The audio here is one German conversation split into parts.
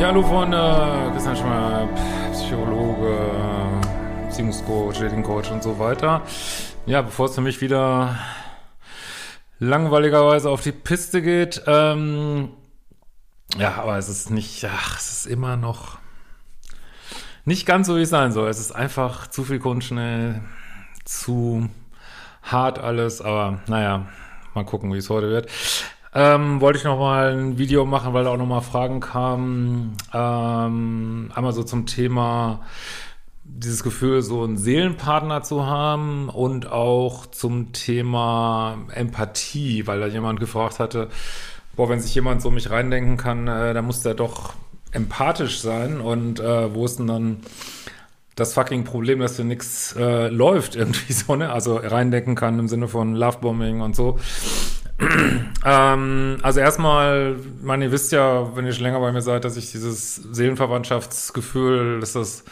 Ja, hallo Freunde, Christian Schmer, Psychologe, Beziehungscoach, Datingcoach und so weiter. Ja, bevor es für mich wieder langweiligerweise auf die Piste geht, ähm, ja, aber es ist nicht, ach, es ist immer noch nicht ganz so, wie es sein soll. Es ist einfach zu viel Kunstschnell, zu hart alles, aber naja, mal gucken, wie es heute wird. Ähm, wollte ich noch mal ein Video machen, weil da auch noch mal Fragen kamen. Ähm, einmal so zum Thema dieses Gefühl, so einen Seelenpartner zu haben und auch zum Thema Empathie, weil da jemand gefragt hatte, boah, wenn sich jemand so mich reindenken kann, äh, dann muss der doch empathisch sein und äh, wo ist denn dann das fucking Problem, dass hier nichts äh, läuft irgendwie so, ne? Also reindenken kann im Sinne von Lovebombing und so. ähm, also erstmal, meine, ihr wisst ja, wenn ihr schon länger bei mir seid, dass ich dieses Seelenverwandtschaftsgefühl, dass das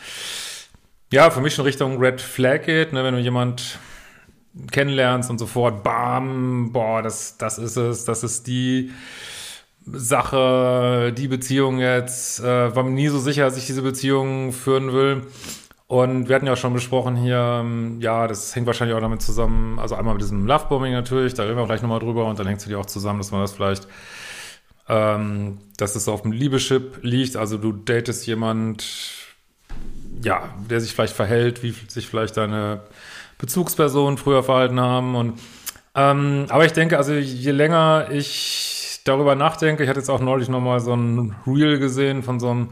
ja für mich schon Richtung Red Flag geht, ne? wenn du jemand kennenlernst und sofort, bam, boah, das, das ist es, das ist die Sache, die Beziehung jetzt, äh, war mir nie so sicher, dass ich diese Beziehung führen will. Und wir hatten ja auch schon besprochen hier, ähm, ja, das hängt wahrscheinlich auch damit zusammen, also einmal mit diesem Lovebombing natürlich, da reden wir gleich nochmal drüber und dann hängt es natürlich auch zusammen, dass man das vielleicht, ähm, dass es auf dem Liebeschip liegt, also du datest jemand, ja, der sich vielleicht verhält, wie sich vielleicht deine Bezugspersonen früher verhalten haben und ähm, aber ich denke, also je länger ich darüber nachdenke, ich hatte jetzt auch neulich nochmal so ein Reel gesehen von so einem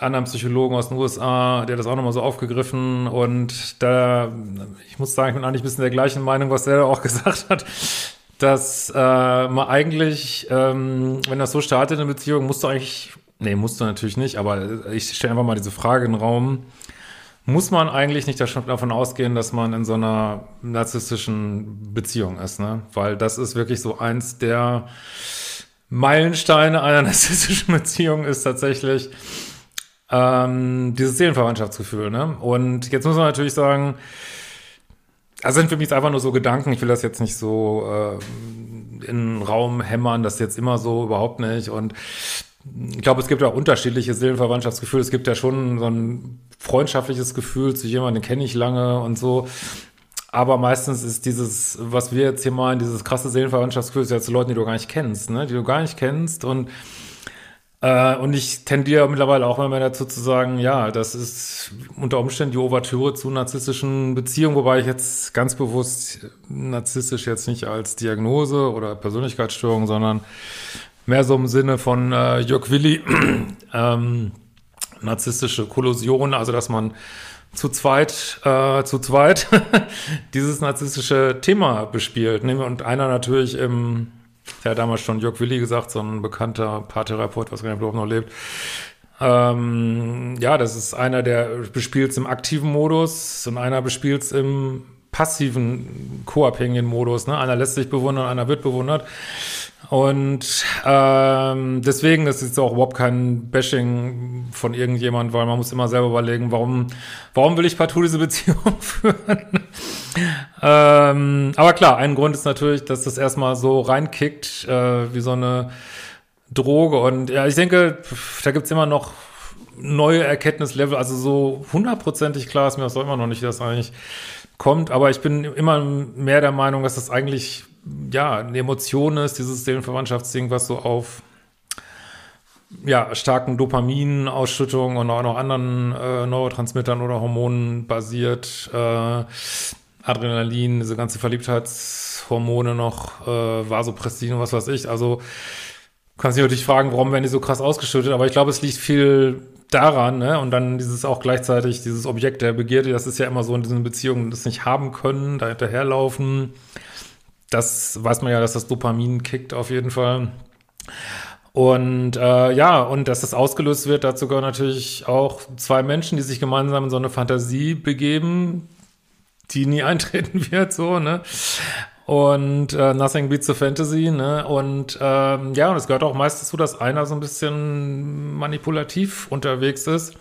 anderen Psychologen aus den USA, der das auch nochmal so aufgegriffen und da, ich muss sagen, ich bin eigentlich ein bisschen der gleichen Meinung, was der da auch gesagt hat, dass äh, man eigentlich, ähm, wenn das so startet in einer Beziehung, musst du eigentlich, nee, musst du natürlich nicht, aber ich stelle einfach mal diese Frage in den Raum, muss man eigentlich nicht davon ausgehen, dass man in so einer narzisstischen Beziehung ist, ne? Weil das ist wirklich so eins der Meilensteine einer narzisstischen Beziehung ist tatsächlich, ähm, dieses Seelenverwandtschaftsgefühl, ne? Und jetzt muss man natürlich sagen, also sind für mich einfach nur so Gedanken, ich will das jetzt nicht so äh, in den Raum hämmern, das ist jetzt immer so, überhaupt nicht. Und ich glaube, es gibt auch unterschiedliche Seelenverwandtschaftsgefühle. Es gibt ja schon so ein freundschaftliches Gefühl zu jemandem, den kenne ich lange und so. Aber meistens ist dieses, was wir jetzt hier meinen, dieses krasse Seelenverwandtschaftsgefühl, ist ja zu Leuten, die du gar nicht kennst, ne? Die du gar nicht kennst und äh, und ich tendiere mittlerweile auch immer mehr dazu zu sagen, ja, das ist unter Umständen die Ouvertüre zu narzisstischen Beziehungen, wobei ich jetzt ganz bewusst narzisstisch jetzt nicht als Diagnose oder Persönlichkeitsstörung, sondern mehr so im Sinne von äh, Jörg Willi, ähm, narzisstische Kollusion, also dass man zu zweit, äh, zu zweit dieses narzisstische Thema bespielt. Ne? Und einer natürlich im der hat damals schon Jörg Willi gesagt, so ein bekannter Paartherapeut, was gar nicht noch lebt. Ähm, ja, das ist einer, der bespielt es im aktiven Modus und einer bespielt es im passiven, co-abhängigen Modus. Ne? Einer lässt sich bewundern, einer wird bewundert. Und ähm, deswegen ist es auch überhaupt kein Bashing von irgendjemand, weil man muss immer selber überlegen, warum, warum will ich partout diese Beziehung führen? Ähm, aber klar, ein Grund ist natürlich, dass das erstmal so reinkickt, äh, wie so eine Droge. Und ja, ich denke, da gibt's immer noch neue Erkenntnislevel. Also so hundertprozentig klar ist mir das immer noch nicht, dass eigentlich kommt. Aber ich bin immer mehr der Meinung, dass das eigentlich ja, eine Emotion ist, dieses Seelenverwandtschaftsding, was so auf ja, starken Dopaminausschüttungen und auch noch anderen äh, Neurotransmittern oder Hormonen basiert. Äh, Adrenalin, diese ganze Verliebtheitshormone noch, äh, Vasopressin und was weiß ich. Also kannst dich natürlich fragen, warum werden die so krass ausgeschüttet, aber ich glaube, es liegt viel daran, ne? Und dann dieses auch gleichzeitig, dieses Objekt der Begierde, das ist ja immer so in diesen Beziehungen, das nicht haben können, da hinterherlaufen. Das weiß man ja, dass das Dopamin kickt auf jeden Fall. Und äh, ja, und dass das ausgelöst wird, dazu gehören natürlich auch zwei Menschen, die sich gemeinsam in so eine Fantasie begeben, die nie eintreten wird, so, ne? Und äh, Nothing Beats the Fantasy, ne? Und ähm, ja, und es gehört auch meist dazu, dass einer so ein bisschen manipulativ unterwegs ist.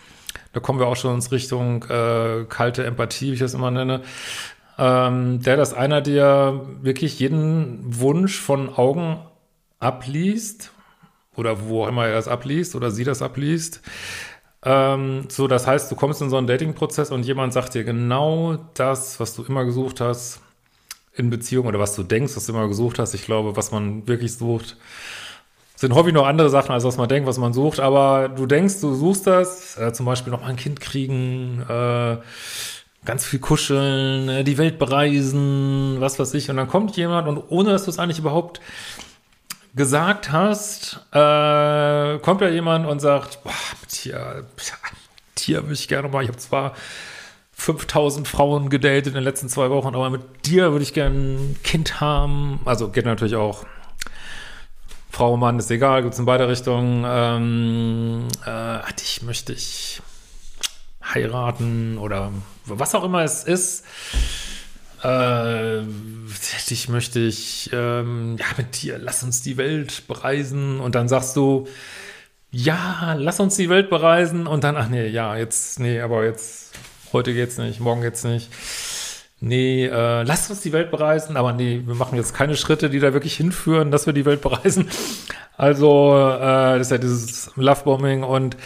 Da kommen wir auch schon ins Richtung äh, kalte Empathie, wie ich das immer nenne. Ähm, der, dass einer dir wirklich jeden Wunsch von Augen abliest oder wo auch immer er das abliest oder sie das abliest. Ähm, so, das heißt, du kommst in so einen Dating-Prozess und jemand sagt dir genau das, was du immer gesucht hast in Beziehung oder was du denkst, was du immer gesucht hast. Ich glaube, was man wirklich sucht, sind häufig noch andere Sachen, als was man denkt, was man sucht. Aber du denkst, du suchst das, äh, zum Beispiel noch mal ein Kind kriegen, äh, ganz viel kuscheln, äh, die Welt bereisen, was weiß ich. Und dann kommt jemand und ohne, dass du es eigentlich überhaupt gesagt hast, äh, kommt ja jemand und sagt, boah, Tier, Tier würde ich gerne mal, ich habe zwar 5000 Frauen gedatet in den letzten zwei Wochen, aber mit dir würde ich gerne ein Kind haben. Also geht natürlich auch. Frau, Mann, ist egal, gibt es in beide Richtungen. Ähm, äh, dich möchte ich heiraten oder was auch immer es ist. Äh, dich möchte ich, ähm, ja, mit dir, lass uns die Welt bereisen. Und dann sagst du, ja, lass uns die Welt bereisen. Und dann, ach nee, ja, jetzt, nee, aber jetzt heute geht's nicht, morgen geht's nicht. Nee, äh, lasst uns die Welt bereisen, aber nee, wir machen jetzt keine Schritte, die da wirklich hinführen, dass wir die Welt bereisen. Also, äh, das ist ja dieses Lovebombing und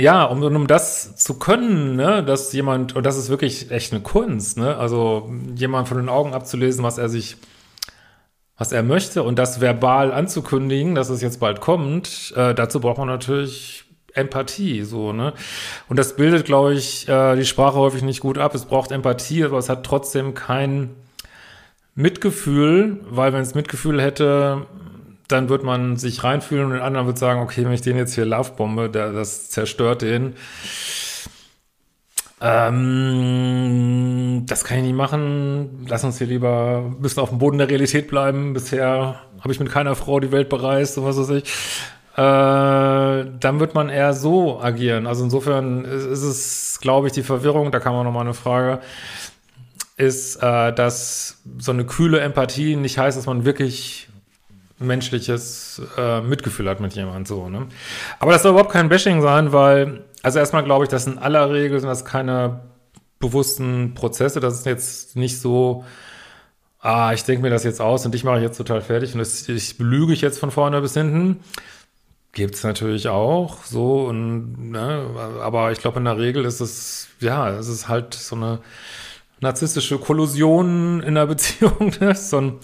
ja, um, um das zu können, ne, dass jemand, und das ist wirklich echt eine Kunst, ne, also jemand von den Augen abzulesen, was er sich, was er möchte und das verbal anzukündigen, dass es jetzt bald kommt, äh, dazu braucht man natürlich Empathie, so, ne? Und das bildet, glaube ich, äh, die Sprache häufig nicht gut ab. Es braucht Empathie, aber es hat trotzdem kein Mitgefühl, weil wenn es Mitgefühl hätte, dann wird man sich reinfühlen und den anderen wird sagen, okay, wenn ich den jetzt hier Lovebombe, der, das zerstört den. Ähm, das kann ich nicht machen. Lass uns hier lieber ein bisschen auf dem Boden der Realität bleiben. Bisher habe ich mit keiner Frau die Welt bereist, so was weiß ich äh, dann wird man eher so agieren. Also insofern ist es, glaube ich, die Verwirrung, da kam auch nochmal eine Frage, ist, äh, dass so eine kühle Empathie nicht heißt, dass man wirklich menschliches äh, Mitgefühl hat mit jemandem so. Ne? Aber das soll überhaupt kein Bashing sein, weil, also erstmal glaube ich, dass in aller Regel sind das keine bewussten Prozesse. Das ist jetzt nicht so, ah, ich denke mir das jetzt aus und dich mache ich jetzt total fertig und das, ich belüge ich jetzt von vorne bis hinten, Gibt es natürlich auch, so, und, ne, aber ich glaube, in der Regel ist es, ja, es ist halt so eine narzisstische Kollusion in der Beziehung, ne? so ein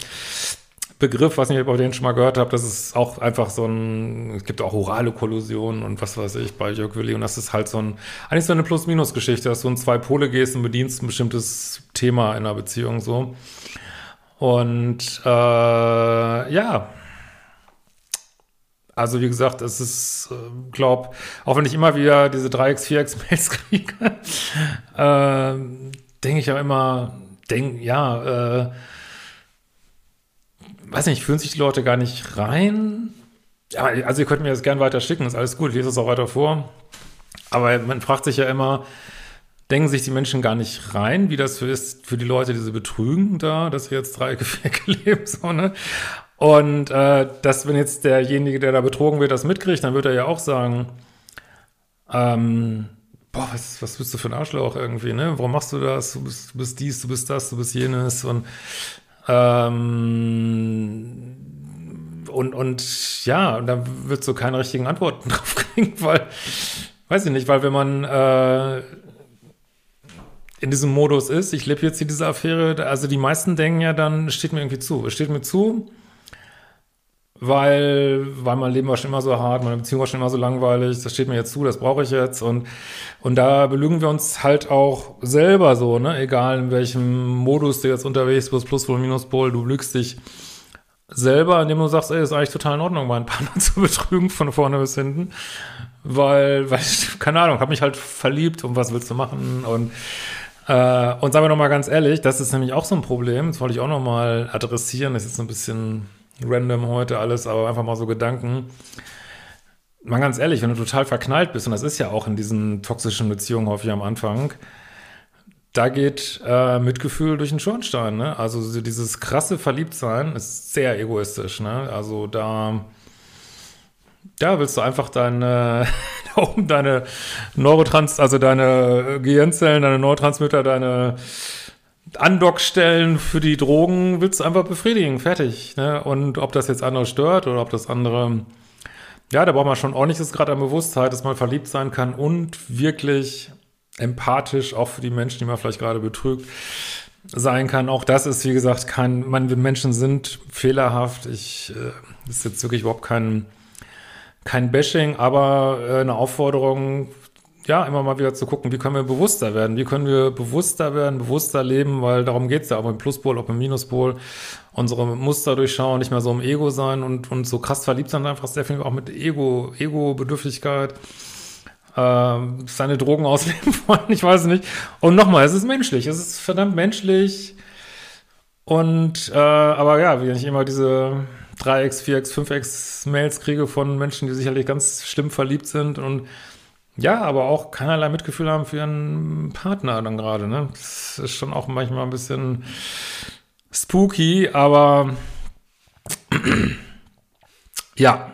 Begriff, was ich ob den schon mal gehört habt, das ist auch einfach so ein, es gibt auch orale Kollusion und was weiß ich bei Jörg Willi und das ist halt so ein, eigentlich so eine Plus-Minus-Geschichte, dass du in zwei Pole gehst und bedienst ein bestimmtes Thema in einer Beziehung so. Und äh, ja, also wie gesagt, es ist, äh, glaub, auch wenn ich immer wieder diese 3x, 4x Mails kriege, äh, denke ich ja immer, denk, ja, äh, weiß nicht, fühlen sich die Leute gar nicht rein. Ja, also ihr könnt mir das gern weiter schicken, ist alles gut, ich lese es auch weiter vor. Aber man fragt sich ja immer, denken sich die Menschen gar nicht rein, wie das für ist für die Leute, die sie betrügen da, dass sie jetzt drei Gefäcke leben, so, ne? Und äh, dass, wenn jetzt derjenige, der da betrogen wird, das mitkriegt, dann wird er ja auch sagen, ähm, boah, was, was bist du für ein Arschloch irgendwie, ne? Warum machst du das? Du bist, du bist dies, du bist das, du bist jenes und ähm, und, und ja, da wird so keine richtigen Antworten drauf kriegen, weil, weiß ich nicht, weil wenn man äh, in diesem Modus ist, ich lebe jetzt hier diese Affäre, also die meisten denken ja dann, steht mir irgendwie zu, es steht mir zu, weil, weil mein Leben war schon immer so hart, meine Beziehung war schon immer so langweilig, das steht mir jetzt zu, das brauche ich jetzt und, und da belügen wir uns halt auch selber so, ne, egal in welchem Modus du jetzt unterwegs bist, Pluspol, Minuspol, du lügst dich selber, indem du sagst, ey, ist eigentlich total in Ordnung, meinen Partner zu betrügen von vorne bis hinten. Weil, weil ich, keine Ahnung, habe mich halt verliebt und was willst du machen? Und, äh, und sagen wir nochmal ganz ehrlich, das ist nämlich auch so ein Problem, das wollte ich auch nochmal adressieren, das ist jetzt ein bisschen random heute alles, aber einfach mal so Gedanken. Mal ganz ehrlich, wenn du total verknallt bist, und das ist ja auch in diesen toxischen Beziehungen häufig am Anfang, da geht äh, Mitgefühl durch den Schornstein. Ne? Also dieses krasse Verliebtsein ist sehr egoistisch. Ne? Also da, da willst du einfach deine, deine Neurotrans, also deine Gehirnzellen, deine Neurotransmitter, deine Andockstellen für die Drogen willst du einfach befriedigen, fertig. Ne? Und ob das jetzt andere stört oder ob das andere, ja, da braucht man schon ordentliches Grad an Bewusstheit, dass man verliebt sein kann und wirklich empathisch, auch für die Menschen, die man vielleicht gerade betrügt, sein kann. Auch das ist, wie gesagt, kein, man, wir Menschen sind fehlerhaft. Ich, äh, ist jetzt wirklich überhaupt kein, kein Bashing, aber äh, eine Aufforderung, ja, immer mal wieder zu gucken, wie können wir bewusster werden, wie können wir bewusster werden, bewusster leben, weil darum geht's ja, ob im Pluspol, ob im Minuspol, unsere Muster durchschauen, nicht mehr so im Ego sein und, und so krass verliebt sein, einfach sehr viel auch mit Ego, Ego-Bedürftigkeit äh, seine Drogen ausleben wollen, ich weiß nicht. Und nochmal, es ist menschlich, es ist verdammt menschlich. Und, äh, aber ja, wenn ich immer diese 3x, 4x, 5x Mails kriege von Menschen, die sicherlich ganz schlimm verliebt sind und ja, aber auch keinerlei Mitgefühl haben für ihren Partner dann gerade, ne? Das ist schon auch manchmal ein bisschen spooky, aber ja,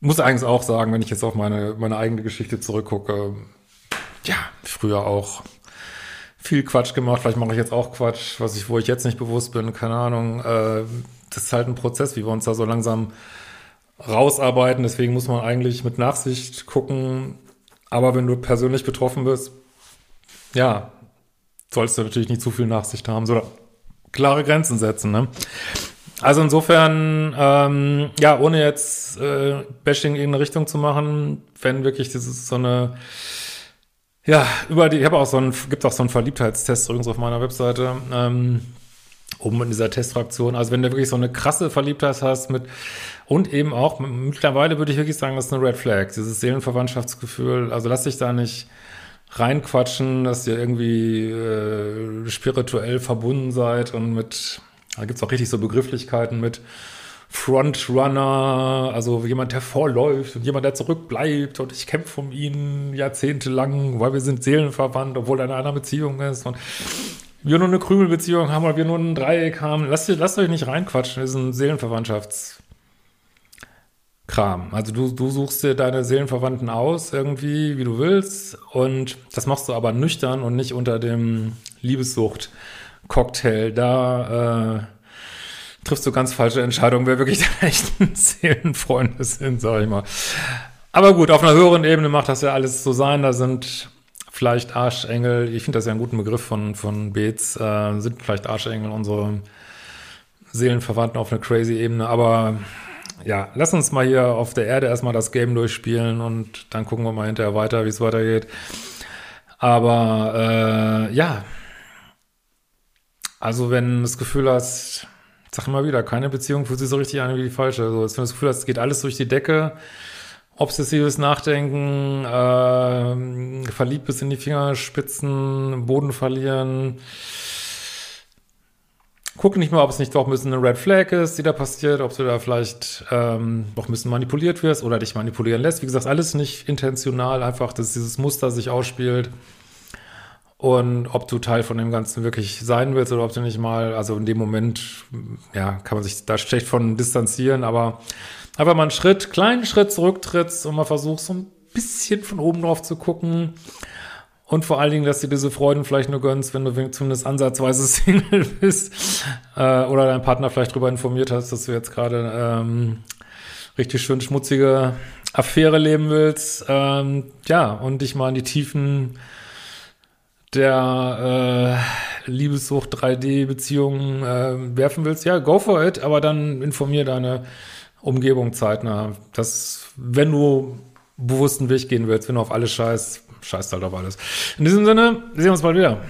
muss eigentlich auch sagen, wenn ich jetzt auf meine, meine eigene Geschichte zurückgucke, ja, früher auch viel Quatsch gemacht. Vielleicht mache ich jetzt auch Quatsch, was ich, wo ich jetzt nicht bewusst bin, keine Ahnung. Äh, das ist halt ein Prozess, wie wir uns da so langsam rausarbeiten. Deswegen muss man eigentlich mit Nachsicht gucken. Aber wenn du persönlich betroffen bist, ja, sollst du natürlich nicht zu viel Nachsicht haben, sondern klare Grenzen setzen. Ne? Also insofern, ähm, ja, ohne jetzt äh, Bashing in eine Richtung zu machen, wenn wirklich dieses so eine, ja, über die, ich habe auch so einen, gibt auch so einen Verliebtheitstest übrigens auf meiner Webseite, ähm, oben in dieser Testfraktion. Also wenn du wirklich so eine krasse Verliebtheit hast mit, und eben auch, mittlerweile würde ich wirklich sagen, das ist eine Red Flag, dieses Seelenverwandtschaftsgefühl. Also lass dich da nicht reinquatschen, dass ihr irgendwie äh, spirituell verbunden seid und mit da gibt's auch richtig so Begrifflichkeiten mit Frontrunner, also jemand, der vorläuft und jemand, der zurückbleibt und ich kämpfe um ihn jahrzehntelang, weil wir sind seelenverwandt, obwohl er in einer Beziehung ist und wir nur eine Krümelbeziehung haben oder wir nur ein Dreieck haben. Lasst, lasst euch nicht reinquatschen, das ist ein Seelenverwandtschaftskram. Also du, du suchst dir deine Seelenverwandten aus, irgendwie, wie du willst und das machst du aber nüchtern und nicht unter dem Liebessucht. Cocktail, da äh, triffst du ganz falsche Entscheidungen, wer wirklich deine echten Seelenfreunde sind, sag ich mal. Aber gut, auf einer höheren Ebene macht das ja alles so sein. Da sind vielleicht Arschengel, ich finde das ja einen guten Begriff von, von Beetz, äh, sind vielleicht Arschengel unsere Seelenverwandten auf einer crazy Ebene. Aber ja, lass uns mal hier auf der Erde erstmal das Game durchspielen und dann gucken wir mal hinterher weiter, wie es weitergeht. Aber äh, ja, also wenn du das Gefühl hast, sag immer wieder, keine Beziehung fühlt sich so richtig an wie die falsche. Also wenn du das Gefühl hast, es geht alles durch die Decke, obsessives Nachdenken, äh, verliebt bis in die Fingerspitzen, Boden verlieren. Guck nicht mal, ob es nicht doch ein bisschen eine Red Flag ist, die da passiert, ob du da vielleicht ähm, doch ein bisschen manipuliert wirst oder dich manipulieren lässt. Wie gesagt, alles nicht intentional, einfach, dass dieses Muster sich ausspielt und ob du Teil von dem Ganzen wirklich sein willst oder ob du nicht mal, also in dem Moment, ja, kann man sich da schlecht von distanzieren, aber einfach mal einen Schritt, kleinen Schritt zurücktrittst und mal versuchst, so ein bisschen von oben drauf zu gucken. Und vor allen Dingen, dass du diese Freuden vielleicht nur gönnst, wenn du zumindest ansatzweise Single bist äh, oder dein Partner vielleicht darüber informiert hast, dass du jetzt gerade ähm, richtig schön schmutzige Affäre leben willst. Ähm, ja, und dich mal in die Tiefen der äh, Liebessucht 3D-Beziehung äh, werfen willst, ja, go for it, aber dann informier deine Umgebung zeitnah. dass, wenn du bewussten Weg gehen willst, wenn du auf alles scheißt, scheißt halt auf alles. In diesem Sinne, sehen wir uns bald wieder.